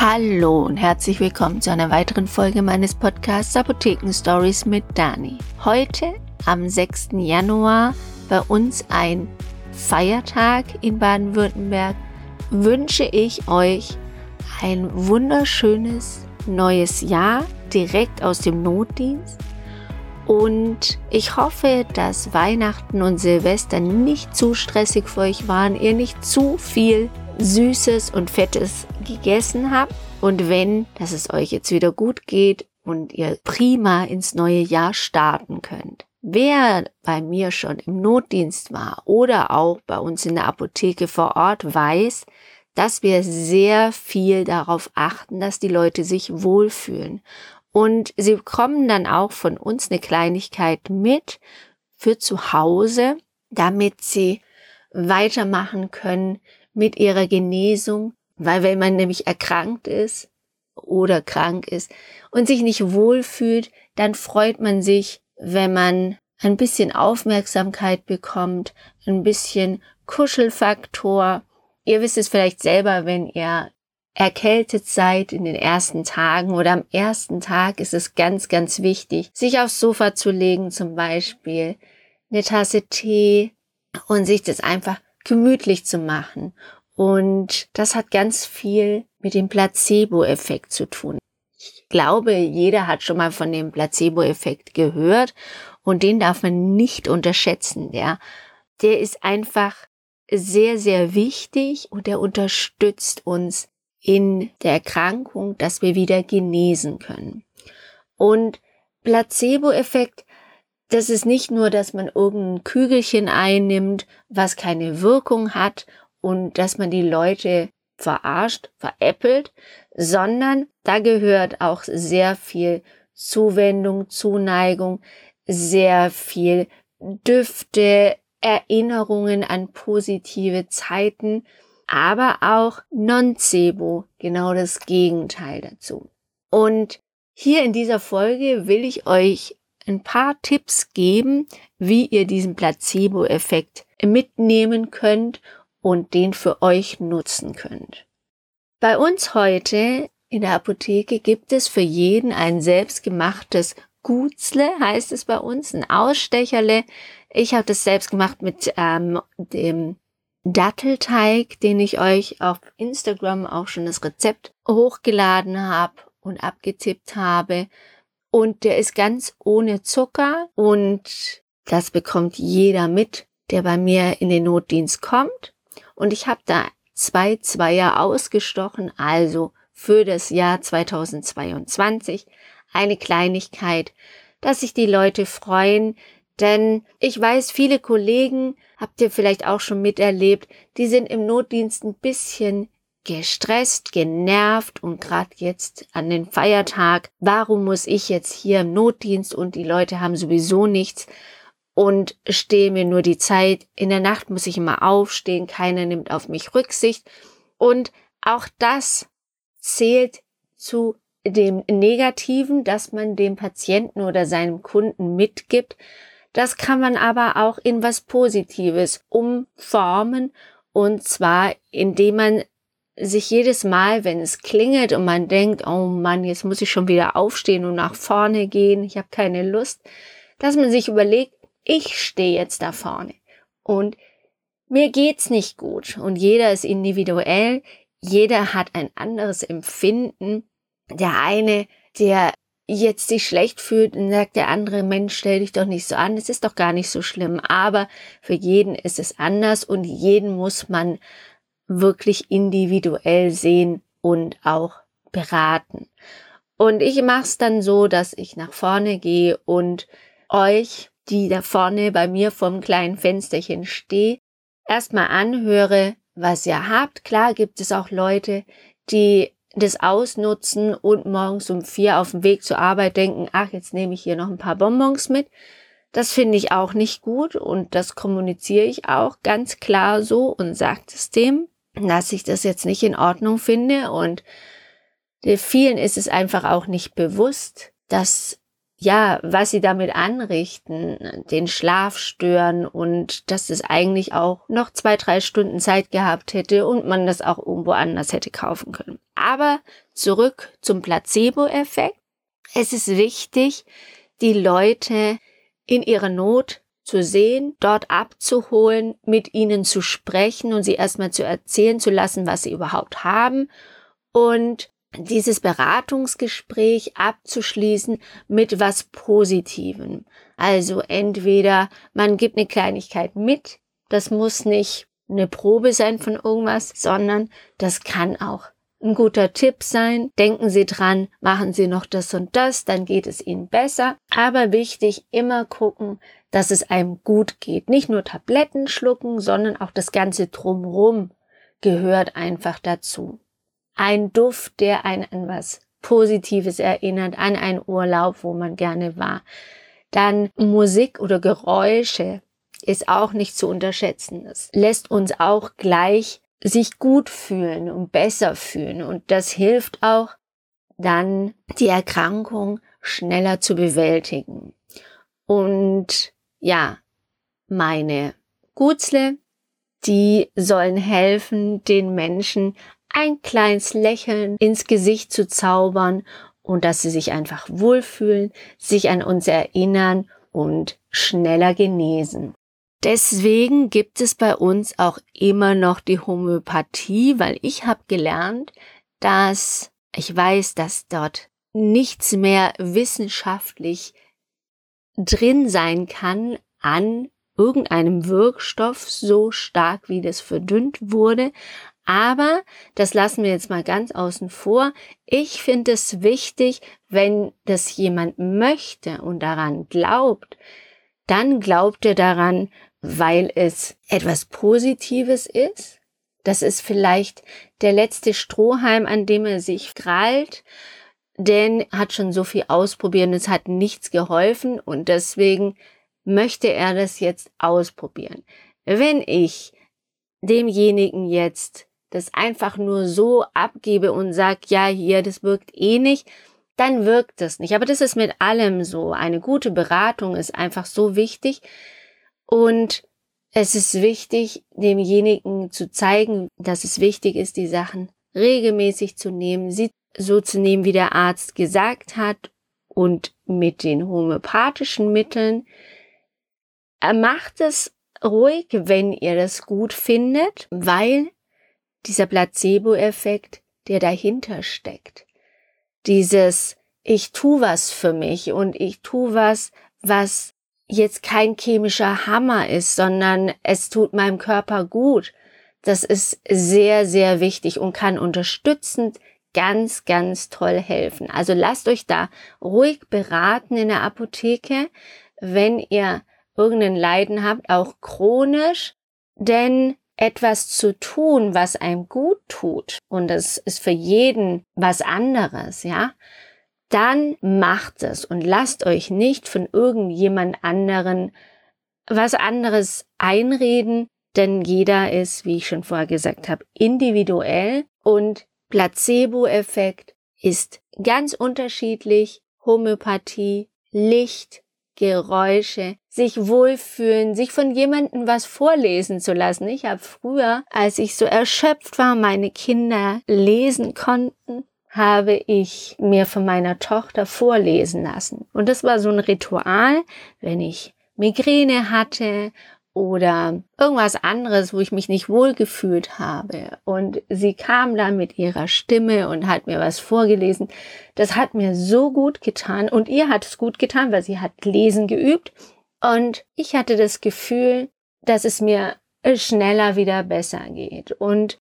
Hallo und herzlich willkommen zu einer weiteren Folge meines Podcasts Apotheken Stories mit Dani. Heute am 6. Januar bei uns ein Feiertag in Baden-Württemberg wünsche ich euch ein wunderschönes neues Jahr direkt aus dem Notdienst und ich hoffe, dass Weihnachten und Silvester nicht zu stressig für euch waren, ihr nicht zu viel Süßes und Fettes gegessen habt. Und wenn, dass es euch jetzt wieder gut geht und ihr prima ins neue Jahr starten könnt. Wer bei mir schon im Notdienst war oder auch bei uns in der Apotheke vor Ort weiß, dass wir sehr viel darauf achten, dass die Leute sich wohlfühlen. Und sie bekommen dann auch von uns eine Kleinigkeit mit für zu Hause, damit sie weitermachen können mit ihrer Genesung, weil wenn man nämlich erkrankt ist oder krank ist und sich nicht wohlfühlt, dann freut man sich, wenn man ein bisschen Aufmerksamkeit bekommt, ein bisschen Kuschelfaktor. Ihr wisst es vielleicht selber, wenn ihr erkältet seid in den ersten Tagen oder am ersten Tag ist es ganz, ganz wichtig, sich aufs Sofa zu legen zum Beispiel, eine Tasse Tee und sich das einfach gemütlich zu machen. Und das hat ganz viel mit dem Placebo-Effekt zu tun. Ich glaube, jeder hat schon mal von dem Placebo-Effekt gehört und den darf man nicht unterschätzen. Der, der ist einfach sehr, sehr wichtig und der unterstützt uns in der Erkrankung, dass wir wieder genesen können. Und Placebo-Effekt das ist nicht nur, dass man irgendein Kügelchen einnimmt, was keine Wirkung hat und dass man die Leute verarscht, veräppelt, sondern da gehört auch sehr viel Zuwendung, Zuneigung, sehr viel Düfte, Erinnerungen an positive Zeiten, aber auch Nocebo, genau das Gegenteil dazu. Und hier in dieser Folge will ich euch ein paar Tipps geben, wie ihr diesen Placebo-Effekt mitnehmen könnt und den für euch nutzen könnt. Bei uns heute in der Apotheke gibt es für jeden ein selbstgemachtes Gutzle, heißt es bei uns, ein Ausstecherle. Ich habe das selbst gemacht mit ähm, dem Dattelteig, den ich euch auf Instagram auch schon das Rezept hochgeladen habe und abgetippt habe. Und der ist ganz ohne Zucker und das bekommt jeder mit, der bei mir in den Notdienst kommt. Und ich habe da zwei Zweier ausgestochen, also für das Jahr 2022 eine Kleinigkeit, dass sich die Leute freuen, denn ich weiß, viele Kollegen, habt ihr vielleicht auch schon miterlebt, die sind im Notdienst ein bisschen gestresst, genervt und gerade jetzt an den Feiertag, warum muss ich jetzt hier im Notdienst und die Leute haben sowieso nichts und stehe mir nur die Zeit. In der Nacht muss ich immer aufstehen, keiner nimmt auf mich Rücksicht und auch das zählt zu dem Negativen, dass man dem Patienten oder seinem Kunden mitgibt. Das kann man aber auch in was Positives umformen und zwar indem man sich jedes Mal, wenn es klingelt und man denkt, oh Mann, jetzt muss ich schon wieder aufstehen und nach vorne gehen, ich habe keine Lust, dass man sich überlegt, ich stehe jetzt da vorne. Und mir geht's nicht gut. Und jeder ist individuell, jeder hat ein anderes Empfinden. Der eine, der jetzt sich schlecht fühlt und sagt der andere Mensch, stell dich doch nicht so an, es ist doch gar nicht so schlimm, aber für jeden ist es anders und jeden muss man wirklich individuell sehen und auch beraten. Und ich mache es dann so, dass ich nach vorne gehe und euch, die da vorne bei mir vom kleinen Fensterchen stehe, erstmal anhöre, was ihr habt. Klar gibt es auch Leute, die das ausnutzen und morgens um vier auf dem Weg zur Arbeit denken, ach, jetzt nehme ich hier noch ein paar Bonbons mit. Das finde ich auch nicht gut und das kommuniziere ich auch ganz klar so und sagt es dem dass ich das jetzt nicht in Ordnung finde und vielen ist es einfach auch nicht bewusst, dass ja, was sie damit anrichten, den Schlaf stören und dass es eigentlich auch noch zwei, drei Stunden Zeit gehabt hätte und man das auch irgendwo anders hätte kaufen können. Aber zurück zum Placebo-Effekt. Es ist wichtig, die Leute in ihrer Not zu sehen, dort abzuholen, mit ihnen zu sprechen und sie erstmal zu erzählen zu lassen, was sie überhaupt haben und dieses Beratungsgespräch abzuschließen mit was Positivem. Also entweder man gibt eine Kleinigkeit mit, das muss nicht eine Probe sein von irgendwas, sondern das kann auch ein guter Tipp sein. Denken Sie dran, machen Sie noch das und das, dann geht es Ihnen besser. Aber wichtig, immer gucken, dass es einem gut geht. Nicht nur Tabletten schlucken, sondern auch das ganze Drumrum gehört einfach dazu ein Duft, der einen an was Positives erinnert, an einen Urlaub, wo man gerne war. Dann Musik oder Geräusche ist auch nicht zu unterschätzen. Es lässt uns auch gleich sich gut fühlen und besser fühlen. Und das hilft auch dann, die Erkrankung schneller zu bewältigen. Und ja, meine Gutzle, die sollen helfen, den Menschen ein kleines Lächeln ins Gesicht zu zaubern und dass sie sich einfach wohlfühlen, sich an uns erinnern und schneller genesen. Deswegen gibt es bei uns auch immer noch die Homöopathie, weil ich habe gelernt, dass ich weiß, dass dort nichts mehr wissenschaftlich drin sein kann an irgendeinem Wirkstoff so stark wie das verdünnt wurde, aber das lassen wir jetzt mal ganz außen vor. Ich finde es wichtig, wenn das jemand möchte und daran glaubt, dann glaubt er daran, weil es etwas Positives ist. Das ist vielleicht der letzte Strohhalm, an dem er sich krallt, denn hat schon so viel ausprobiert und es hat nichts geholfen und deswegen möchte er das jetzt ausprobieren. Wenn ich demjenigen jetzt das einfach nur so abgebe und sag, ja, hier, das wirkt eh nicht, dann wirkt das nicht. Aber das ist mit allem so. Eine gute Beratung ist einfach so wichtig. Und es ist wichtig, demjenigen zu zeigen, dass es wichtig ist, die Sachen regelmäßig zu nehmen, sie so zu nehmen, wie der Arzt gesagt hat und mit den homöopathischen Mitteln. Er macht es ruhig, wenn ihr das gut findet, weil dieser Placebo-Effekt, der dahinter steckt. Dieses ich tu was für mich und ich tu was, was jetzt kein chemischer Hammer ist, sondern es tut meinem Körper gut. Das ist sehr, sehr wichtig und kann unterstützend ganz, ganz toll helfen. Also lasst euch da ruhig beraten in der Apotheke, wenn ihr irgendein Leiden habt, auch chronisch, denn etwas zu tun, was einem gut tut, und das ist für jeden was anderes, ja, dann macht es und lasst euch nicht von irgendjemand anderen was anderes einreden, denn jeder ist, wie ich schon vorher gesagt habe, individuell und Placebo-Effekt ist ganz unterschiedlich. Homöopathie, Licht, Geräusche, sich wohlfühlen, sich von jemandem was vorlesen zu lassen. Ich habe früher, als ich so erschöpft war, meine Kinder lesen konnten, habe ich mir von meiner Tochter vorlesen lassen. Und das war so ein Ritual, wenn ich Migräne hatte oder irgendwas anderes, wo ich mich nicht wohlgefühlt habe. Und sie kam dann mit ihrer Stimme und hat mir was vorgelesen. Das hat mir so gut getan und ihr hat es gut getan, weil sie hat lesen geübt. Und ich hatte das Gefühl, dass es mir schneller wieder besser geht. Und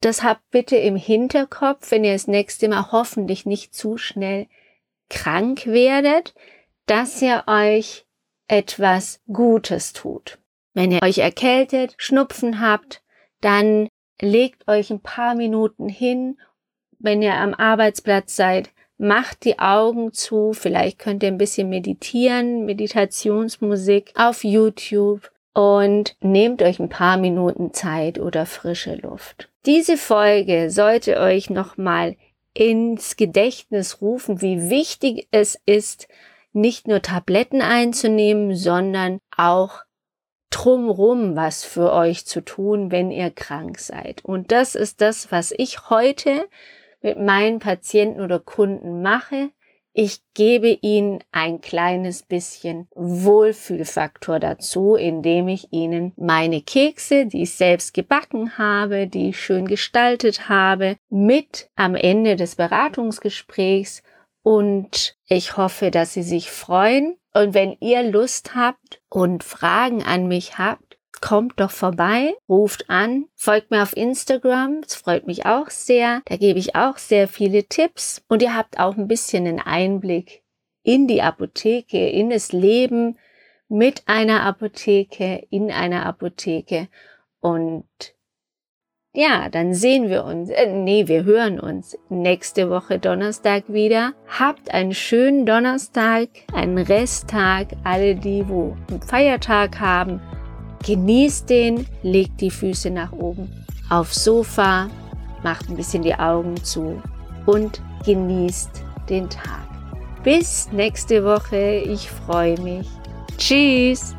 das habt bitte im Hinterkopf, wenn ihr das nächste Mal hoffentlich nicht zu schnell krank werdet, dass ihr euch etwas Gutes tut. Wenn ihr euch erkältet, Schnupfen habt, dann legt euch ein paar Minuten hin. Wenn ihr am Arbeitsplatz seid, macht die Augen zu. Vielleicht könnt ihr ein bisschen meditieren, Meditationsmusik auf YouTube und nehmt euch ein paar Minuten Zeit oder frische Luft. Diese Folge sollte euch nochmal ins Gedächtnis rufen, wie wichtig es ist, nicht nur Tabletten einzunehmen, sondern auch drumrum was für euch zu tun, wenn ihr krank seid. Und das ist das, was ich heute mit meinen Patienten oder Kunden mache. Ich gebe ihnen ein kleines bisschen Wohlfühlfaktor dazu, indem ich ihnen meine Kekse, die ich selbst gebacken habe, die ich schön gestaltet habe, mit am Ende des Beratungsgesprächs und ich hoffe, dass Sie sich freuen. Und wenn ihr Lust habt und Fragen an mich habt, kommt doch vorbei, ruft an, folgt mir auf Instagram, es freut mich auch sehr, da gebe ich auch sehr viele Tipps und ihr habt auch ein bisschen einen Einblick in die Apotheke, in das Leben mit einer Apotheke, in einer Apotheke und ja, dann sehen wir uns, äh, nee, wir hören uns nächste Woche Donnerstag wieder. Habt einen schönen Donnerstag, einen Resttag, alle die, wo einen Feiertag haben, Genießt den, legt die Füße nach oben aufs Sofa, macht ein bisschen die Augen zu und genießt den Tag. Bis nächste Woche, ich freue mich. Tschüss!